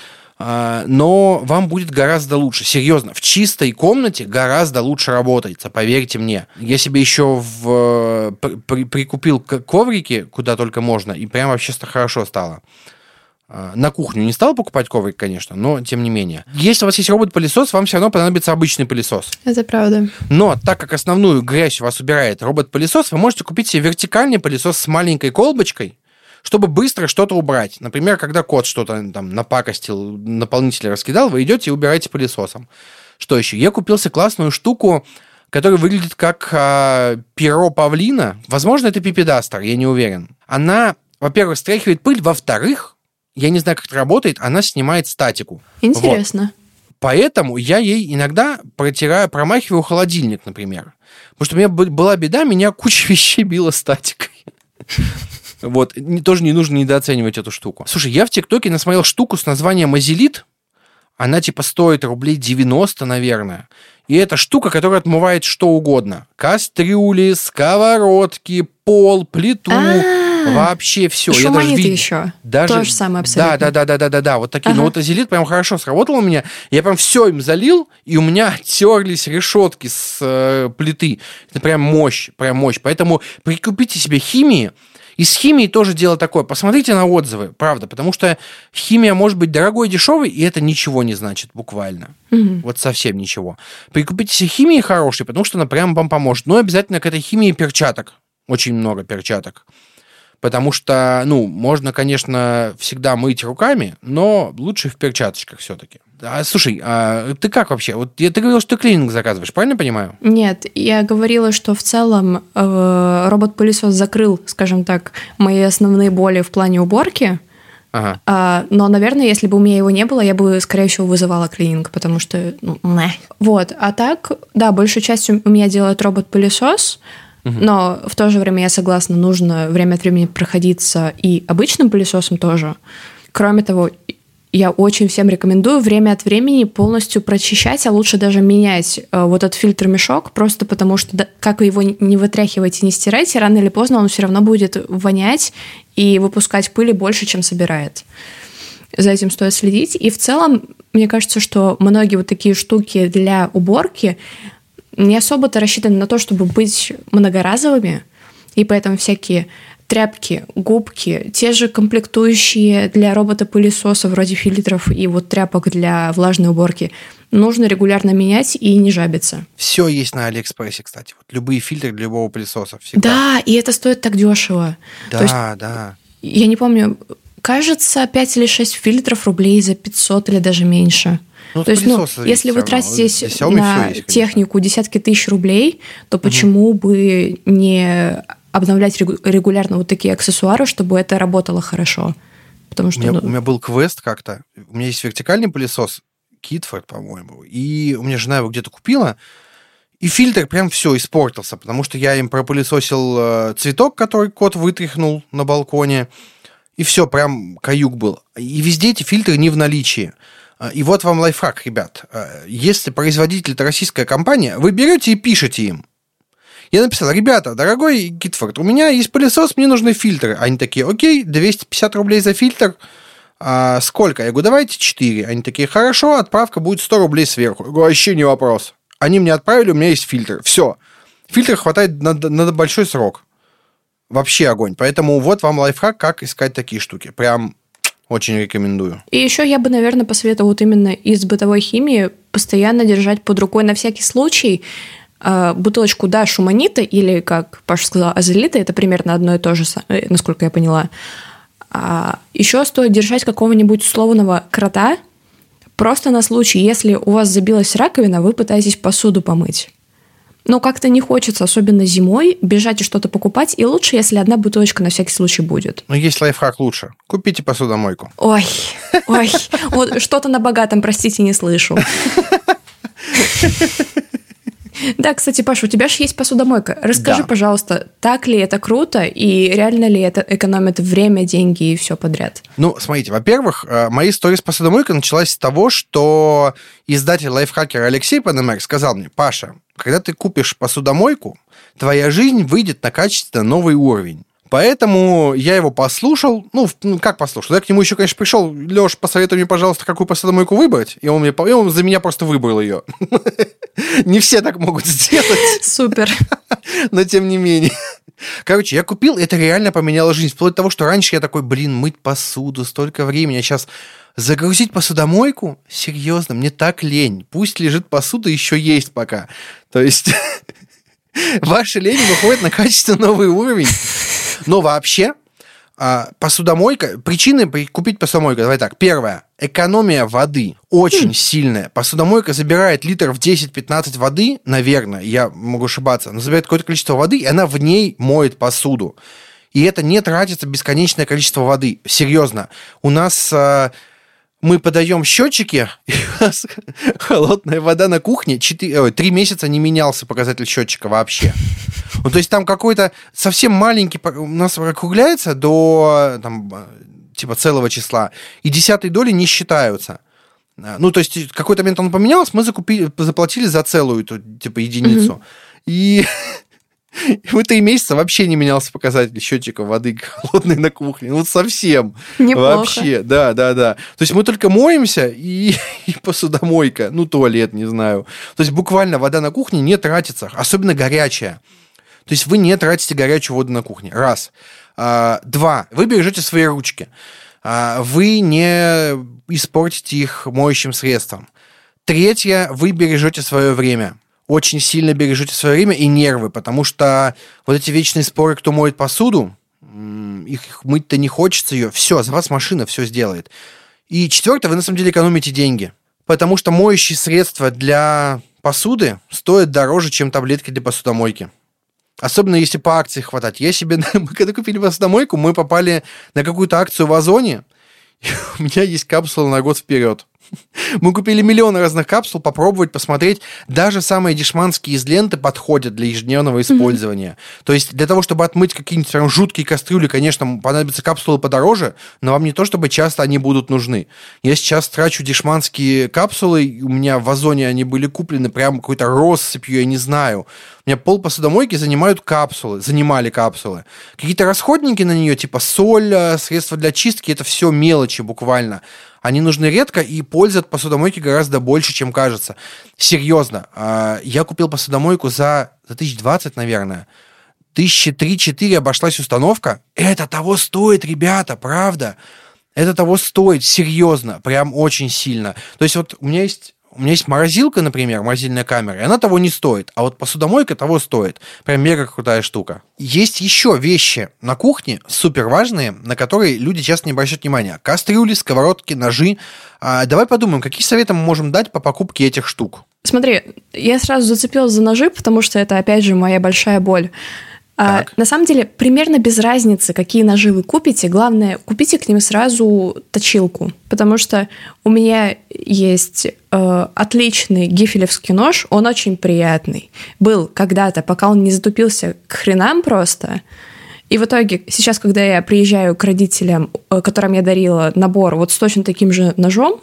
но вам будет гораздо лучше. Серьезно, в чистой комнате гораздо лучше работается, поверьте мне. Я себе еще в, при, прикупил коврики, куда только можно, и прям вообще хорошо стало. А, на кухню не стал покупать коврик, конечно, но тем не менее. Если у вас есть робот-пылесос, вам все равно понадобится обычный пылесос. Это правда. Но так как основную грязь у вас убирает робот-пылесос, вы можете купить себе вертикальный пылесос с маленькой колбочкой, чтобы быстро что-то убрать. Например, когда кот что-то там напакостил, наполнитель раскидал, вы идете и убираете пылесосом. Что еще? Я купился классную штуку, которая выглядит как э, перо павлина. Возможно, это пипедастер, я не уверен. Она, во-первых, стряхивает пыль, во-вторых, я не знаю, как это работает, она снимает статику. Интересно. Вот. Поэтому я ей иногда протираю, промахиваю холодильник, например. Потому что у меня была беда, меня куча [LAUGHS] вещей била статикой. Вот, не, тоже не нужно недооценивать эту штуку. Слушай, я в ТикТоке насмотрел штуку с названием Азелит. Она типа стоит рублей 90, наверное. И это штука, которая отмывает что угодно. Кастрюли, сковородки, пол, плиту. А-а-а. Вообще все. Я даже вид... еще. Даже... То же самое абсолютно. Да, да, да, да, да, да, да. Вот такие. Ага. Ну вот азелит прям хорошо сработал у меня. Я прям все им залил, и у меня терлись решетки с э, плиты. Это прям мощь, прям мощь. Поэтому прикупите себе химии, и с химией тоже дело такое. Посмотрите на отзывы, правда, потому что химия может быть дорогой и дешевой, и это ничего не значит буквально. Угу. Вот совсем ничего. Прикупите себе химии хорошей, потому что она прям вам поможет. Но обязательно к этой химии перчаток. Очень много перчаток. Потому что, ну, можно, конечно, всегда мыть руками, но лучше в перчаточках все-таки. А, слушай, а ты как вообще? Вот ты говорил, что ты клининг заказываешь, правильно понимаю? Нет, я говорила, что в целом э, робот-пылесос закрыл, скажем так, мои основные боли в плане уборки. Ага. А, но, наверное, если бы у меня его не было, я бы, скорее всего, вызывала клининг, потому что, ну, не. Вот. А так, да, большую часть у меня делает робот-пылесос. Но в то же время я согласна, нужно время от времени проходиться и обычным пылесосом тоже. Кроме того, я очень всем рекомендую время от времени полностью прочищать, а лучше даже менять э, вот этот фильтр-мешок, просто потому что как его не вытряхиваете, не стираете, рано или поздно он все равно будет вонять и выпускать пыли больше, чем собирает. За этим стоит следить. И в целом, мне кажется, что многие вот такие штуки для уборки, не особо-то рассчитаны на то, чтобы быть многоразовыми, и поэтому всякие тряпки, губки, те же комплектующие для робота-пылесоса вроде фильтров и вот тряпок для влажной уборки нужно регулярно менять и не жабиться. Все есть на Алиэкспрессе, кстати. Вот любые фильтры для любого пылесоса. Всегда. Да, и это стоит так дешево. Да, есть, да. Я не помню, кажется, 5 или 6 фильтров рублей за 500 или даже меньше. Ну, То есть, ну, если вы тратите на есть, технику десятки тысяч рублей, то почему угу. бы не обновлять регулярно вот такие аксессуары, чтобы это работало хорошо? Потому что, у, меня, ну... у меня был квест как-то. У меня есть вертикальный пылесос, Китфорд, по-моему, и у меня жена его где-то купила, и фильтр прям все испортился, потому что я им пропылесосил э, цветок, который кот вытряхнул на балконе, и все, прям каюк был. И везде эти фильтры не в наличии. А, и вот вам лайфхак, ребят. А, если производитель это российская компания, вы берете и пишете им. Я написал, ребята, дорогой Гитфорд, у меня есть пылесос, мне нужны фильтры. Они такие, окей, 250 рублей за фильтр. А сколько? Я говорю, давайте 4. Они такие, хорошо, отправка будет 100 рублей сверху. Я говорю, вообще не вопрос. Они мне отправили, у меня есть фильтр. Все. Фильтр хватает на, на большой срок. Вообще огонь. Поэтому вот вам лайфхак, как искать такие штуки. Прям очень рекомендую. И еще я бы, наверное, посоветовала вот именно из бытовой химии постоянно держать под рукой на всякий случай бутылочку, да, шуманита или, как Паша сказала, азелита, это примерно одно и то же, э, насколько я поняла. А еще стоит держать какого-нибудь условного крота, просто на случай, если у вас забилась раковина, вы пытаетесь посуду помыть. Но как-то не хочется, особенно зимой, бежать и что-то покупать. И лучше, если одна бутылочка на всякий случай будет. Но есть лайфхак лучше. Купите посудомойку. Ой, ой, вот что-то на богатом, простите, не слышу. [LAUGHS] Да, кстати, Паша, у тебя же есть посудомойка. Расскажи, да. пожалуйста, так ли это круто и реально ли это экономит время, деньги и все подряд? Ну, смотрите, во-первых, э, моя история с посудомойкой началась с того, что издатель лайфхакера Алексей Панамер сказал мне, Паша, когда ты купишь посудомойку, твоя жизнь выйдет на качественно новый уровень. Поэтому я его послушал. Ну, ну, как послушал? Я к нему еще, конечно, пришел. Леш, посоветуй мне, пожалуйста, какую посудомойку выбрать. И он, мне, и он за меня просто выбрал ее. [LAUGHS] Не все так могут сделать. Супер. [LAUGHS] Но тем не менее. Короче, я купил, это реально поменяло жизнь. Вплоть до того, что раньше я такой, блин, мыть посуду, столько времени. А сейчас загрузить посудомойку? Серьезно, мне так лень. Пусть лежит посуда, еще есть пока. То есть [LAUGHS] ваша лень выходит на качественно новый уровень. Но вообще, а, посудомойка, причины купить посудомойку, давай так. Первое, экономия воды очень mm. сильная. Посудомойка забирает литров 10-15 воды, наверное, я могу ошибаться, но забирает какое-то количество воды, и она в ней моет посуду. И это не тратится бесконечное количество воды. Серьезно. У нас а, мы подаем счетчики, [LAUGHS] и у нас холодная вода на кухне, 4, 3 месяца не менялся показатель счетчика вообще. Ну, то есть там какой-то совсем маленький, у нас округляется до там, типа целого числа, и десятой доли не считаются. Ну, то есть какой-то момент он поменялся, мы закупили, заплатили за целую эту, типа, единицу. Mm-hmm. И [LAUGHS] в три месяца вообще не менялся показатель счетчика воды холодной на кухне. Ну, совсем. Неплохо. Вообще, да, да, да. То есть мы только моемся и, [LAUGHS] и посудомойка, ну, туалет, не знаю. То есть буквально вода на кухне не тратится, особенно горячая. То есть вы не тратите горячую воду на кухне. Раз. А, два. Вы бережете свои ручки. А, вы не испортите их моющим средством. Третье. Вы бережете свое время очень сильно бережете свое время и нервы, потому что вот эти вечные споры, кто моет посуду, их мыть-то не хочется ее. Все, за вас машина все сделает. И четвертое, вы на самом деле экономите деньги. Потому что моющие средства для посуды стоят дороже, чем таблетки для посудомойки. Особенно если по акции хватать. Я себе, [LAUGHS] мы когда купили посудомойку, мы попали на какую-то акцию в Озоне. У меня есть капсула на год вперед. Мы купили миллион разных капсул, попробовать, посмотреть. Даже самые дешманские из ленты подходят для ежедневного использования. Mm-hmm. То есть для того, чтобы отмыть какие-нибудь прям жуткие кастрюли, конечно, понадобятся капсулы подороже, но вам не то, чтобы часто они будут нужны. Я сейчас трачу дешманские капсулы, у меня в Озоне они были куплены прям какой-то россыпью, я не знаю. У меня пол посудомойки занимают капсулы, занимали капсулы. Какие-то расходники на нее, типа соль, средства для чистки, это все мелочи буквально. Они нужны редко, и пользы от посудомойки гораздо больше, чем кажется. Серьезно, а, я купил посудомойку за, за 1020, наверное. Тысячи три-четыре обошлась установка. Это того стоит, ребята, правда. Это того стоит, серьезно, прям очень сильно. То есть вот у меня есть у меня есть морозилка, например, морозильная камера, и она того не стоит. А вот посудомойка того стоит. Прям мега крутая штука. Есть еще вещи на кухне супер важные, на которые люди часто не обращают внимания. Кастрюли, сковородки, ножи. А, давай подумаем, какие советы мы можем дать по покупке этих штук. Смотри, я сразу зацепилась за ножи, потому что это, опять же, моя большая боль. А, на самом деле, примерно без разницы, какие ножи вы купите. Главное, купите к ним сразу точилку. Потому что у меня есть э, отличный гифелевский нож, он очень приятный. Был когда-то, пока он не затупился к хренам просто. И в итоге, сейчас, когда я приезжаю к родителям, э, которым я дарила набор вот с точно таким же ножом,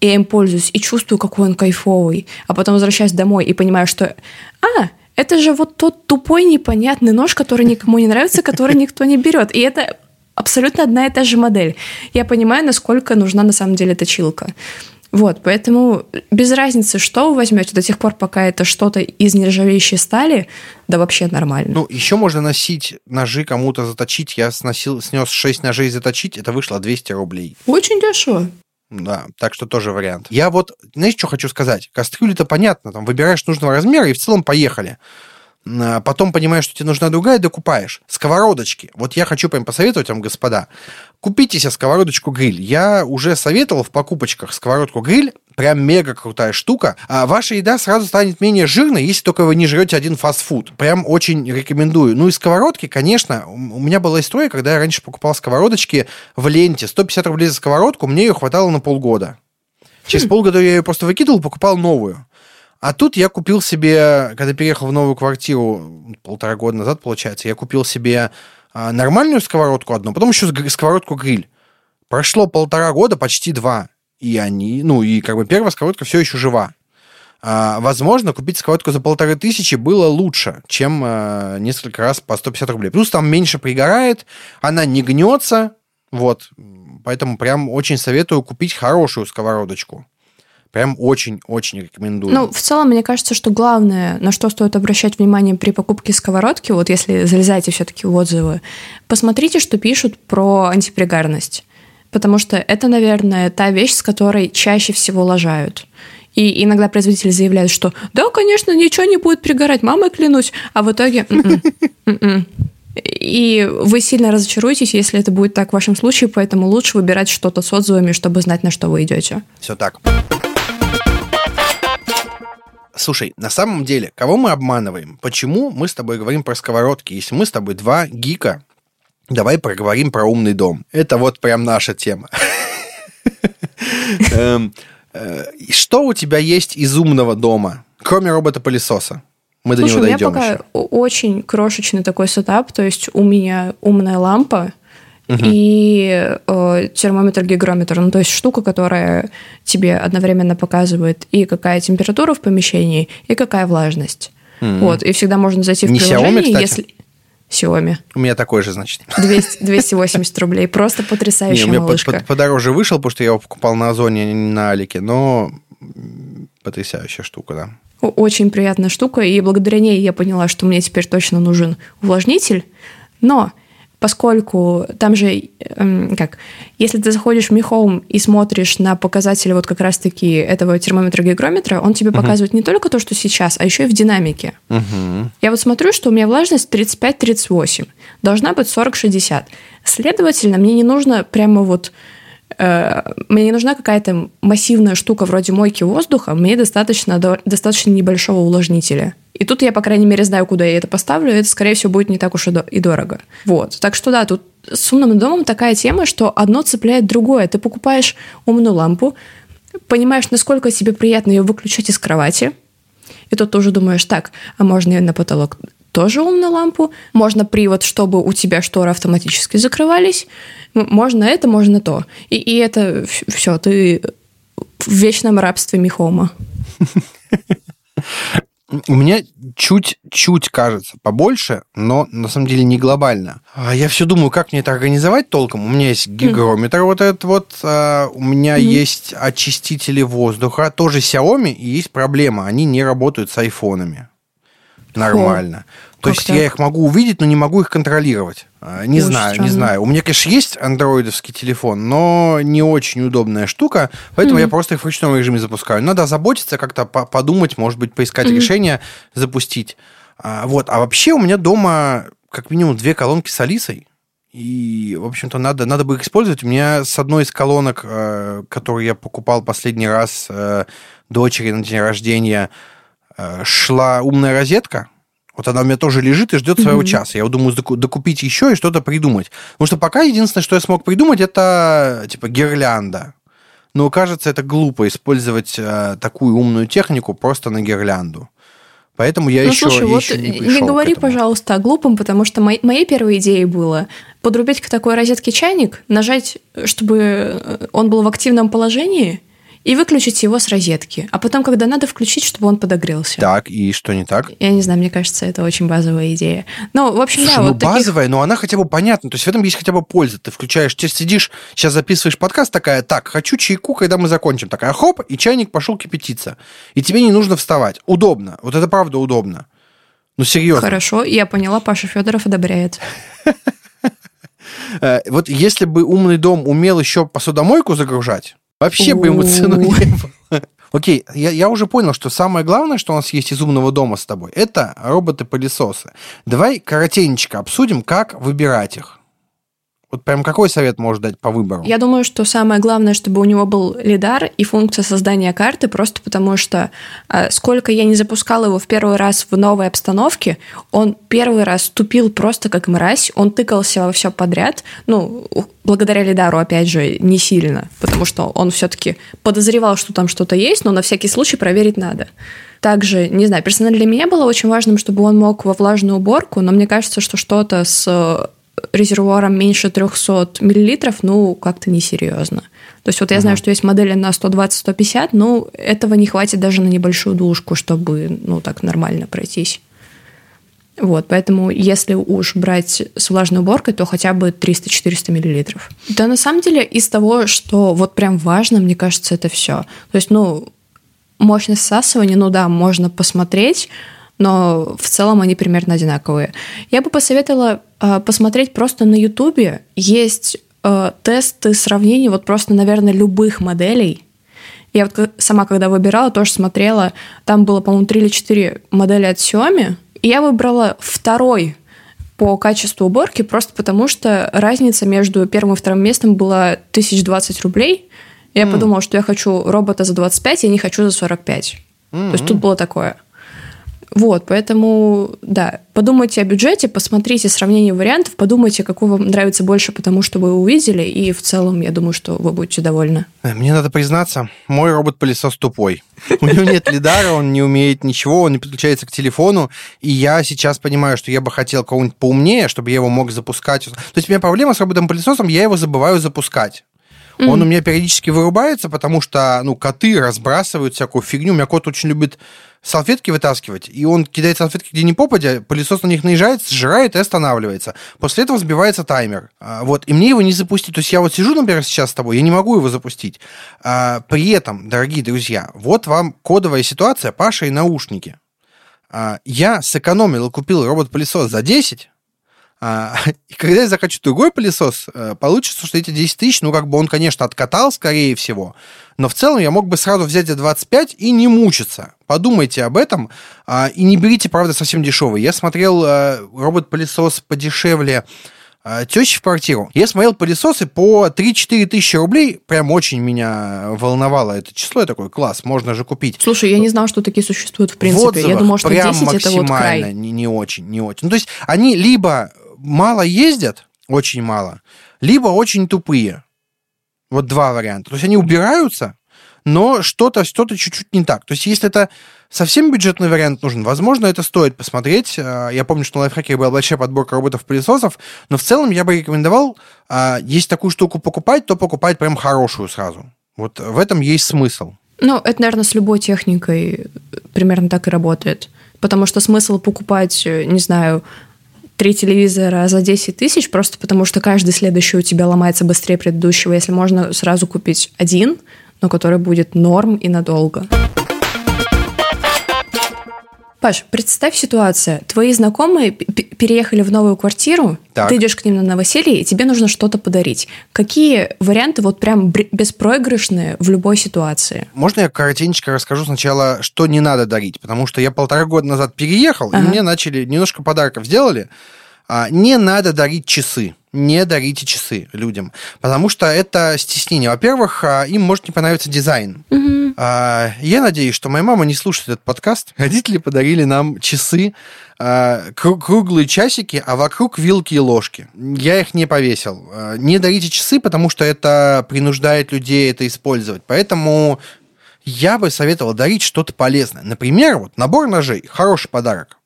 я им пользуюсь и чувствую, какой он кайфовый. А потом возвращаюсь домой и понимаю, что «А, это же вот тот тупой непонятный нож, который никому не нравится, который никто не берет. И это абсолютно одна и та же модель. Я понимаю, насколько нужна на самом деле точилка. Вот, поэтому без разницы, что вы возьмете, до тех пор, пока это что-то из нержавеющей стали, да вообще нормально. Ну, еще можно носить ножи кому-то заточить. Я сносил, снес 6 ножей заточить, это вышло 200 рублей. Очень дешево. Да, так что тоже вариант. Я вот, знаешь, что хочу сказать? Кастрюли-то понятно, там выбираешь нужного размера и в целом поехали. А потом понимаешь, что тебе нужна другая, докупаешь. Сковородочки. Вот я хочу прям посоветовать вам, господа. Купите себе сковородочку-гриль. Я уже советовал в покупочках сковородку-гриль. Прям мега крутая штука. А ваша еда сразу станет менее жирной, если только вы не жрете один фастфуд. Прям очень рекомендую. Ну и сковородки, конечно, у меня была история, когда я раньше покупал сковородочки в ленте. 150 рублей за сковородку, мне ее хватало на полгода. Через хм. полгода я ее просто выкидывал, покупал новую. А тут я купил себе, когда переехал в новую квартиру полтора года назад, получается, я купил себе а, нормальную сковородку одну, потом еще сковородку-гриль. Прошло полтора года, почти два. И они, ну, и как бы первая сковородка все еще жива. А, возможно, купить сковородку за полторы тысячи было лучше, чем а, несколько раз по 150 рублей. Плюс там меньше пригорает, она не гнется, вот. Поэтому прям очень советую купить хорошую сковородочку. Прям очень-очень рекомендую. Ну, в целом, мне кажется, что главное, на что стоит обращать внимание при покупке сковородки, вот если залезаете все-таки в отзывы, посмотрите, что пишут про антипригарность. Потому что это, наверное, та вещь, с которой чаще всего лажают. И иногда производители заявляют, что да, конечно, ничего не будет пригорать, мамой клянусь, а в итоге... «М-м, м-м». И вы сильно разочаруетесь, если это будет так в вашем случае, поэтому лучше выбирать что-то с отзывами, чтобы знать, на что вы идете. Все так. Слушай, на самом деле, кого мы обманываем? Почему мы с тобой говорим про сковородки? Если мы с тобой два гика, давай проговорим про умный дом. Это вот прям наша тема. [LAUGHS] Эм, э, что у тебя есть из умного дома, кроме робота-пылесоса? Мы до него дойдем у меня пока очень крошечный такой сетап, то есть у меня умная лампа, и э, термометр-гигрометр, ну то есть штука, которая тебе одновременно показывает и какая температура в помещении, и какая влажность. Mm-hmm. Вот, и всегда можно зайти в Не приложение, Xiaomi, если... Xiaomi. У меня такой же, значит. 200, 280 рублей. Просто потрясающая Не, у меня малышка. Под, подороже вышел, потому что я его покупал на Озоне, а не на Алике, но потрясающая штука, да. Очень приятная штука, и благодаря ней я поняла, что мне теперь точно нужен увлажнитель. Но поскольку там же, эм, как, если ты заходишь в Home и смотришь на показатели вот как раз-таки этого термометра-гигрометра, он тебе uh-huh. показывает не только то, что сейчас, а еще и в динамике. Uh-huh. Я вот смотрю, что у меня влажность 35-38, должна быть 40-60. Следовательно, мне не нужно прямо вот мне не нужна какая-то массивная штука вроде мойки воздуха, мне достаточно, достаточно небольшого увлажнителя. И тут я, по крайней мере, знаю, куда я это поставлю, и это, скорее всего, будет не так уж и дорого. Вот. Так что да, тут с умным домом такая тема, что одно цепляет другое. Ты покупаешь умную лампу, понимаешь, насколько тебе приятно ее выключать из кровати, и тут тоже думаешь, так, а можно ее на потолок тоже умную лампу, можно привод, чтобы у тебя шторы автоматически закрывались, можно это, можно то. И, и это все, ты в вечном рабстве Михома. [LAUGHS] У меня чуть-чуть кажется побольше, но на самом деле не глобально. А я все думаю, как мне это организовать толком. У меня есть гигрометр mm. вот этот вот, а, у меня mm. есть очистители воздуха, тоже Xiaomi, и есть проблема, они не работают с айфонами нормально. Фу. То есть так? я их могу увидеть, но не могу их контролировать. А, не очень знаю, странно. не знаю. У меня, конечно, есть андроидовский телефон, но не очень удобная штука, поэтому mm-hmm. я просто их в ручном режиме запускаю. Надо заботиться, как-то подумать, может быть, поискать mm-hmm. решение, запустить. А, вот. А вообще у меня дома как минимум две колонки с Алисой. И, в общем-то, надо, надо бы их использовать. У меня с одной из колонок, э, которую я покупал последний раз э, дочери на день рождения, шла умная розетка, вот она у меня тоже лежит и ждет своего mm-hmm. часа. Я думаю, докупить еще и что-то придумать. Потому что пока единственное, что я смог придумать, это типа гирлянда. Но кажется, это глупо использовать э, такую умную технику просто на гирлянду. Поэтому я ну, еще, слушай, вот еще не Не говори, пожалуйста, о глупом, потому что моей, моей первой идеей было подрубить к такой розетке чайник, нажать, чтобы э, он был в активном положении, и выключить его с розетки. А потом, когда надо, включить, чтобы он подогрелся. Так, и что не так? Я не знаю, мне кажется, это очень базовая идея. Ну, в общем, Слушай, да. Ну, вот базовая, таких... но она хотя бы понятна. То есть в этом есть хотя бы польза. Ты включаешь, ты сидишь, сейчас записываешь подкаст, такая, так, хочу чайку, когда мы закончим. Такая, хоп, и чайник пошел кипятиться. И тебе не нужно вставать. Удобно. Вот это правда удобно. Ну, серьезно. Хорошо, я поняла, Паша Федоров одобряет. [LAUGHS] Э, вот если бы умный дом умел еще посудомойку загружать, Вообще бы ему цену не было. Окей, я, я уже понял, что самое главное, что у нас есть из умного дома с тобой, это роботы-пылесосы. Давай коротенько обсудим, как выбирать их. Вот прям какой совет можешь дать по выбору? Я думаю, что самое главное, чтобы у него был лидар и функция создания карты, просто потому что э, сколько я не запускала его в первый раз в новой обстановке, он первый раз тупил просто как мразь, он тыкался во все подряд, ну, благодаря лидару, опять же, не сильно, потому что он все-таки подозревал, что там что-то есть, но на всякий случай проверить надо. Также, не знаю, персонально для меня было очень важным, чтобы он мог во влажную уборку, но мне кажется, что что-то с резервуаром меньше 300 миллилитров, ну, как-то несерьезно. То есть вот я знаю, что есть модели на 120-150, но этого не хватит даже на небольшую душку, чтобы, ну, так нормально пройтись. Вот, поэтому если уж брать с влажной уборкой, то хотя бы 300-400 миллилитров. Да, на самом деле, из того, что вот прям важно, мне кажется, это все. То есть, ну, мощность всасывания, ну да, можно посмотреть, но в целом они примерно одинаковые. Я бы посоветовала э, посмотреть просто на Ютубе. Есть э, тесты сравнений вот просто, наверное, любых моделей. Я вот сама, когда выбирала, тоже смотрела. Там было, по-моему, 3 или 4 модели от Xiaomi. И я выбрала второй по качеству уборки, просто потому что разница между первым и вторым местом была 1020 рублей. Я mm. подумала, что я хочу робота за 25, я не хочу за 45. Mm-hmm. То есть тут было такое. Вот, поэтому, да, подумайте о бюджете, посмотрите сравнение вариантов, подумайте, какой вам нравится больше, потому что вы увидели, и в целом, я думаю, что вы будете довольны. Э, мне надо признаться, мой робот-пылесос тупой. У него нет лидара, он не умеет ничего, он не подключается к телефону, и я сейчас понимаю, что я бы хотел кого-нибудь поумнее, чтобы я его мог запускать. То есть у меня проблема с роботом-пылесосом, я его забываю запускать. Mm-hmm. Он у меня периодически вырубается, потому что, ну, коты разбрасывают всякую фигню. У меня кот очень любит салфетки вытаскивать, и он кидает салфетки где ни попадя, пылесос на них наезжает, сжирает и останавливается. После этого сбивается таймер. А, вот, и мне его не запустить. То есть я вот сижу, например, сейчас с тобой, я не могу его запустить. А, при этом, дорогие друзья, вот вам кодовая ситуация Паша и наушники. А, я сэкономил и купил робот-пылесос за 10, А, [LAUGHS] и когда я захочу другой пылесос, э, получится, что эти 10 тысяч, ну, как бы он, конечно, откатал, скорее всего, но в целом я мог бы сразу взять за 25 и не мучиться. Подумайте об этом а, и не берите, правда, совсем дешевый. Я смотрел э, робот-пылесос подешевле а, тещи в квартиру. Я смотрел пылесосы по 3-4 тысячи рублей. Прям очень меня волновало это число. Я такой, класс, можно же купить. Слушай, я не знал, что такие существуют в принципе. В я думал, что прям 10 это вот край. Не, не очень, не очень. Ну, то есть они либо мало ездят, очень мало, либо очень тупые. Вот два варианта. То есть они убираются, но что-то что чуть-чуть не так. То есть если это совсем бюджетный вариант нужен, возможно, это стоит посмотреть. А, я помню, что на лайфхаке была большая подборка роботов-пылесосов, но в целом я бы рекомендовал, а, если такую штуку покупать, то покупать прям хорошую сразу. Вот в этом есть смысл. Ну, это, наверное, с любой техникой примерно так и работает. Потому что смысл покупать, не знаю, три телевизора за 10 тысяч, просто потому что каждый следующий у тебя ломается быстрее предыдущего, если можно сразу купить один, но который будет норм и надолго. Паш, представь ситуацию. Твои знакомые переехали в новую квартиру, так. ты идешь к ним на новоселье, и тебе нужно что-то подарить. Какие варианты вот прям беспроигрышные в любой ситуации? Можно я коротенько расскажу сначала, что не надо дарить? Потому что я полтора года назад переехал, ага. и мне начали немножко подарков сделали. А, не надо дарить часы не дарите часы людям, потому что это стеснение. Во-первых, а, им может не понравиться дизайн. Угу. Я надеюсь, что моя мама не слушает этот подкаст. [LAUGHS] Родители подарили нам часы, круглые часики, а вокруг вилки и ложки. Я их не повесил. Не дарите часы, потому что это принуждает людей это использовать. Поэтому я бы советовал дарить что-то полезное. Например, вот набор ножей. Хороший подарок.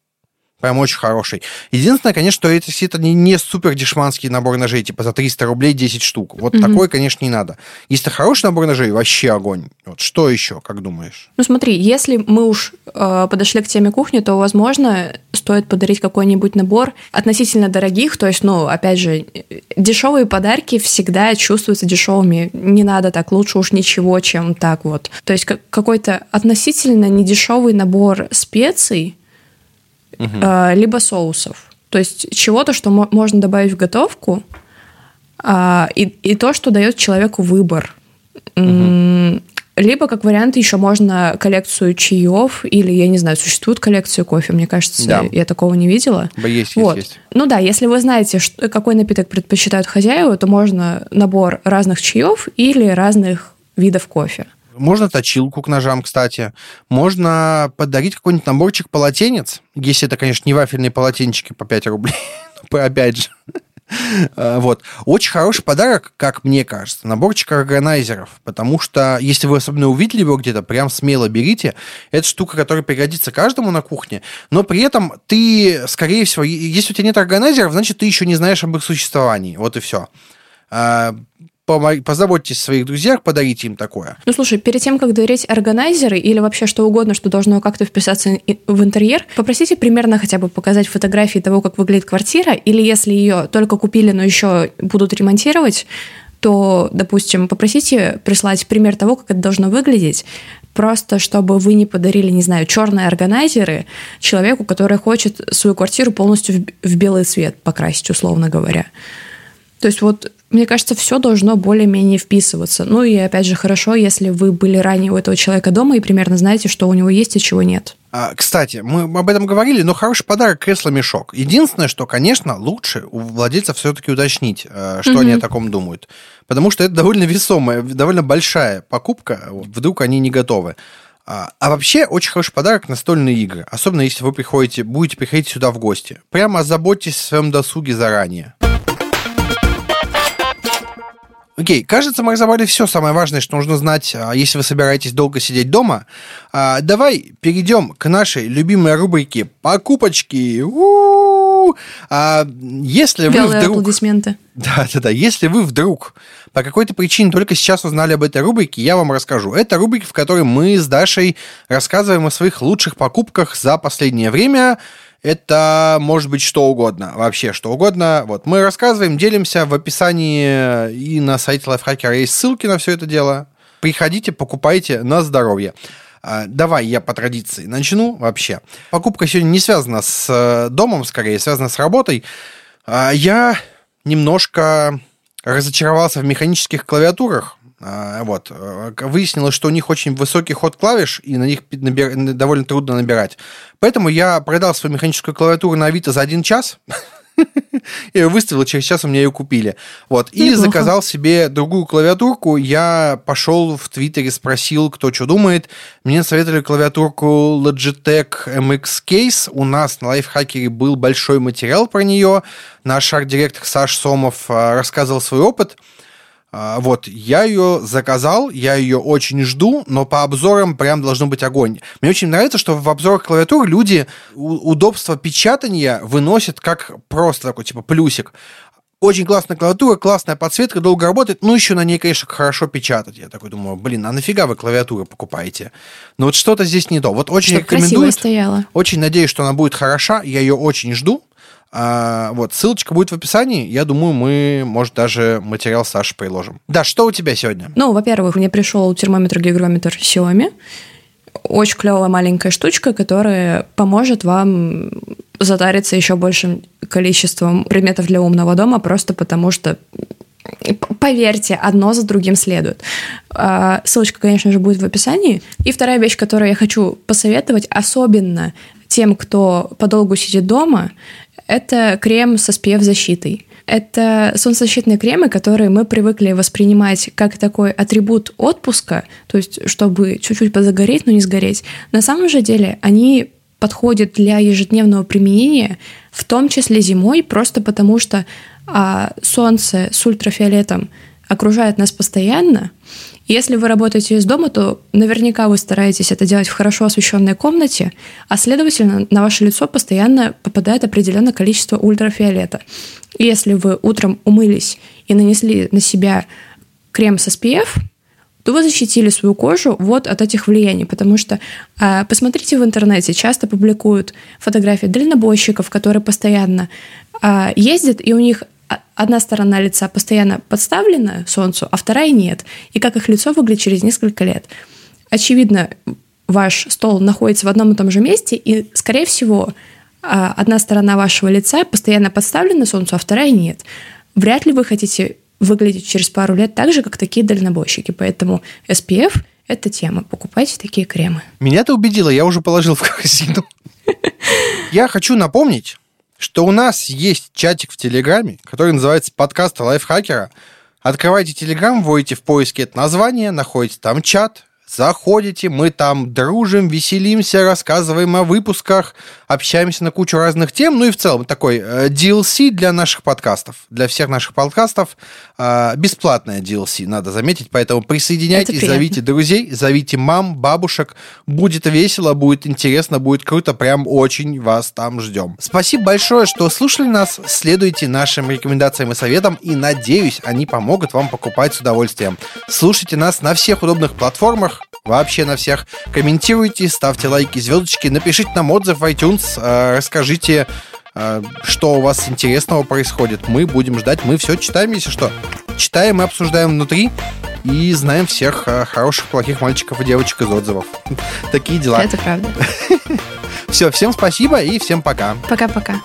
Прям очень хороший. Единственное, конечно, что это, это не, не супер дешманский набор ножей, типа за 300 рублей 10 штук. Вот mm-hmm. такой, конечно, не надо. Если хороший набор ножей, вообще огонь. Вот что еще, как думаешь? Ну смотри, если мы уж э, подошли к теме кухни, то, возможно, стоит подарить какой-нибудь набор относительно дорогих. То есть, ну, опять же, дешевые подарки всегда чувствуются дешевыми. Не надо так, лучше уж ничего, чем так вот. То есть какой-то относительно недешевый набор специй, угу. либо соусов. То есть чего-то, что можно добавить в готовку, а, и, и то, что дает человеку выбор. Угу. Либо, как вариант, еще можно коллекцию чаев, или, я не знаю, существует коллекция кофе, мне кажется, да. я такого не видела. Есть, вот. есть, есть. Ну да, если вы знаете, что, какой напиток предпочитают хозяева, то можно набор разных чаев или разных видов кофе. Можно точилку к ножам, кстати. Можно подарить какой-нибудь наборчик полотенец, если это, конечно, не вафельные полотенчики по 5 рублей. [LAUGHS] Опять же. [LAUGHS] А, вот. Очень хороший подарок, как мне кажется, наборчик органайзеров, потому что если вы особенно увидели его где-то, прям смело берите. Это штука, которая пригодится каждому на кухне, но при этом ты, скорее всего, если у тебя нет органайзеров, значит, ты еще не знаешь об их существовании. Вот и все а, позаботьтесь о своих друзьях, подарите им такое. Ну, слушай, перед тем, как дарить органайзеры или вообще что угодно, что должно как-то вписаться в интерьер, попросите примерно хотя бы показать фотографии того, как выглядит квартира, или если ее только купили, но еще будут ремонтировать, то, допустим, попросите прислать пример того, как это должно выглядеть, просто чтобы вы не подарили, не знаю, черные органайзеры человеку, который хочет свою квартиру полностью в белый цвет покрасить, условно говоря. То есть вот мне кажется, все должно более-менее вписываться. Ну и опять же, хорошо, если вы были ранее у этого человека дома и примерно знаете, что у него есть и чего нет. А, кстати, мы об этом говорили, но хороший подарок кресло-мешок. Единственное, что, конечно, лучше у владельца все-таки уточнить, э, что mm-hmm. они о таком думают. Потому что это довольно весомая, довольно большая покупка. Вдруг они не готовы. А, а вообще очень хороший подарок настольные игры, особенно если вы приходите, будете приходить сюда в гости. Прямо озаботьтесь о своем досуге заранее. Окей, кажется, мы разобрали все самое важное, что нужно знать, а, если вы собираетесь долго сидеть дома. А, давай перейдем к нашей любимой рубрике «Покупочки». У-у-у! А, если Белые вы вдруг... аплодисменты. [LAUGHS] Да, да, да. Если вы вдруг по какой-то причине только сейчас узнали об этой рубрике, я вам расскажу. Это рубрика, в которой мы с Дашей рассказываем о своих лучших покупках за последнее время – это может быть что угодно, вообще что угодно. Вот мы рассказываем, делимся в описании и на сайте Lifehacker есть ссылки на все это дело. Приходите, покупайте на здоровье. А, давай я по традиции начну вообще. Покупка сегодня не связана с э, домом, скорее, связана с работой. А, я немножко разочаровался в механических клавиатурах. А, вот. Выяснилось, что у них очень высокий ход клавиш, и на них набир... довольно трудно набирать. Поэтому я продал свою механическую клавиатуру на Авито за один час. [LAUGHS] Я ее выставил, через час у меня ее купили. Вот. И Неплохо. заказал себе другую клавиатурку. Я пошел в Твиттере, спросил, кто что думает. Мне советовали клавиатурку Logitech MX Case. У нас на лайфхакере был большой материал про нее. Наш арт-директор Саш Сомов а, рассказывал свой опыт. А, вот, я ее заказал, я ее очень жду, но по обзорам прям должно быть огонь. Мне очень нравится, что в обзорах клавиатур люди удобство печатания выносят как просто такой, типа, плюсик. Очень классная клавиатура, классная подсветка, долго работает. Ну, еще на ней, конечно, хорошо печатать. Я такой думаю, блин, а нафига вы клавиатуру покупаете? Но вот что-то здесь не то. Вот очень Чтобы рекомендую. Очень надеюсь, что она будет хороша. Я ее очень жду. А, вот, ссылочка будет в описании. Я думаю, мы, может, даже материал Саши приложим. Да, что у тебя сегодня? Ну, во-первых, мне пришел термометр-гигрометр Xiaomi. Очень клевая маленькая штучка, которая поможет вам затариться еще большим количеством предметов для умного дома, просто потому что Поверьте, одно за другим следует. А, ссылочка, конечно же, будет в описании. И вторая вещь, которую я хочу посоветовать, особенно тем, кто подолгу сидит дома, это крем со SPF-защитой. Это солнцезащитные кремы, которые мы привыкли воспринимать как такой атрибут отпуска, то есть чтобы чуть-чуть позагореть, но не сгореть. На самом же деле они подходят для ежедневного применения, в том числе зимой, просто потому что а, солнце с ультрафиолетом окружает нас постоянно, если вы работаете из дома, то наверняка вы стараетесь это делать в хорошо освещенной комнате, а следовательно, на ваше лицо постоянно попадает определенное количество ультрафиолета. И если вы утром умылись и нанесли на себя крем с SPF, то вы защитили свою кожу вот от этих влияний, потому что э, посмотрите в интернете, часто публикуют фотографии дальнобойщиков, которые постоянно э, ездят, и у них одна сторона лица постоянно подставлена солнцу, а вторая нет. И как их лицо выглядит через несколько лет. Очевидно, ваш стол находится в одном и том же месте, и, скорее всего, а, одна сторона вашего лица постоянно подставлена солнцу, а вторая нет. Вряд ли вы хотите выглядеть через пару лет так же, как такие дальнобойщики. Поэтому SPF – это тема. Покупайте такие кремы. Меня ты убедила, я уже положил в [LAUGHS] корзину. Я хочу напомнить, что у нас есть чатик в Телеграме, который называется «Подкаст лайфхакера». Открывайте Телеграм, вводите в поиске это название, находите там чат, Заходите, мы там дружим, веселимся, рассказываем о выпусках, общаемся на кучу разных тем. Ну и в целом такой э, DLC для наших подкастов, для всех наших подкастов. Э, бесплатная DLC, надо заметить. Поэтому присоединяйтесь, зовите друзей, зовите мам, бабушек. Будет весело, будет интересно, будет круто. Прям очень вас там ждем. Спасибо большое, что слушали нас. Следуйте нашим рекомендациям и советам. И надеюсь, они помогут вам покупать с удовольствием. Слушайте нас на всех удобных платформах вообще на всех. Комментируйте, ставьте лайки, звездочки, напишите нам отзыв в iTunes, э, расскажите, э, что у вас интересного происходит. Мы будем ждать, мы все читаем, если что. Читаем и обсуждаем внутри и знаем всех э, хороших, плохих мальчиков и девочек из отзывов. [LAUGHS] Такие дела. Это правда. [LAUGHS] Все, всем спасибо и всем пока. Пока-пока.